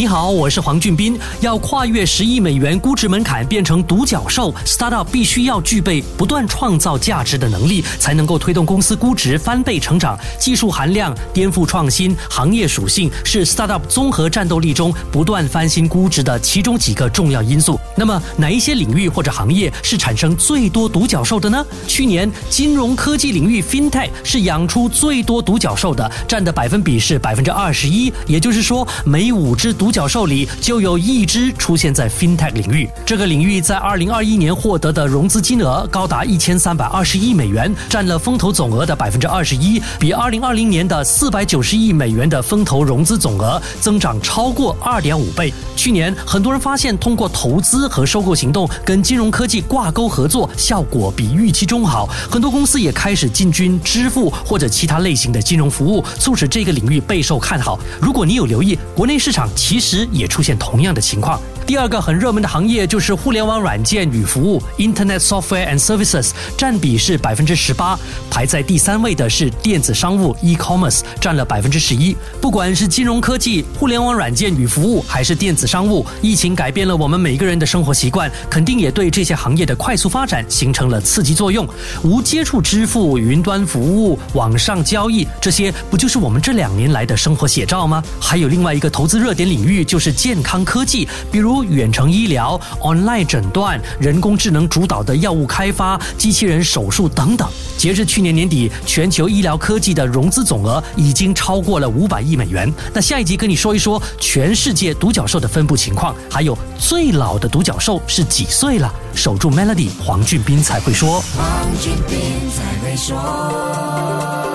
你好，我是黄俊斌。要跨越十亿美元估值门槛变成独角兽，startup 必须要具备不断创造价值的能力，才能够推动公司估值翻倍成长。技术含量、颠覆创新、行业属性是 startup 综合战斗力中不断翻新估值的其中几个重要因素。那么，哪一些领域或者行业是产生最多独角兽的呢？去年，金融科技领域 FinTech 是养出最多独角兽的，占的百分比是百分之二十一。也就是说，每五只独独角兽里就有一只出现在 FinTech 领域。这个领域在二零二一年获得的融资金额高达一千三百二十亿美元，占了风投总额的百分之二十一，比二零二零年的四百九十亿美元的风投融资总额增长超过二点五倍。去年，很多人发现通过投资和收购行动跟金融科技挂钩合作，效果比预期中好。很多公司也开始进军支付或者其他类型的金融服务，促使这个领域备受看好。如果你有留意，国内市场其实也出现同样的情况。第二个很热门的行业就是互联网软件与服务 （Internet Software and Services），占比是百分之十八。排在第三位的是电子商务 （E-commerce），占了百分之十一。不管是金融科技、互联网软件与服务，还是电子商务，疫情改变了我们每个人的生活习惯，肯定也对这些行业的快速发展形成了刺激作用。无接触支付、云端服务、网上交易，这些不就是我们这两年来的生活写照吗？还有另外一个投资热点领域就是健康科技，比如远程医疗、online 诊断、人工智能主导的药物开发、机器人手术等等。截至去年年底，全球医疗科技的融资总额已经超过了五百亿美元。那下一集跟你说一说全世界独角兽的分布情况，还有最老的独角兽是几岁了？守住 Melody，黄俊斌才会说。黄俊斌才会说。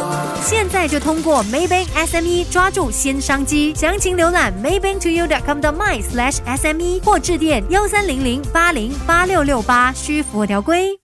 现在就通过 Maybank SME 抓住新商机，详情浏览 maybanktoyou.com 的 my/sme 或致电幺三零零八零八六六八，需符合条规。